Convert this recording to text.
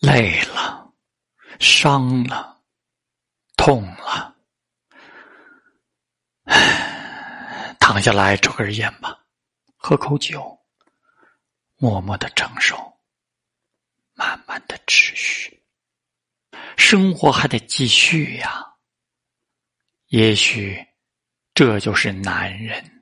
累了伤了痛了。躺下来抽根烟吧喝口酒默默的承受慢慢的持续。生活还得继续呀也许这就是男人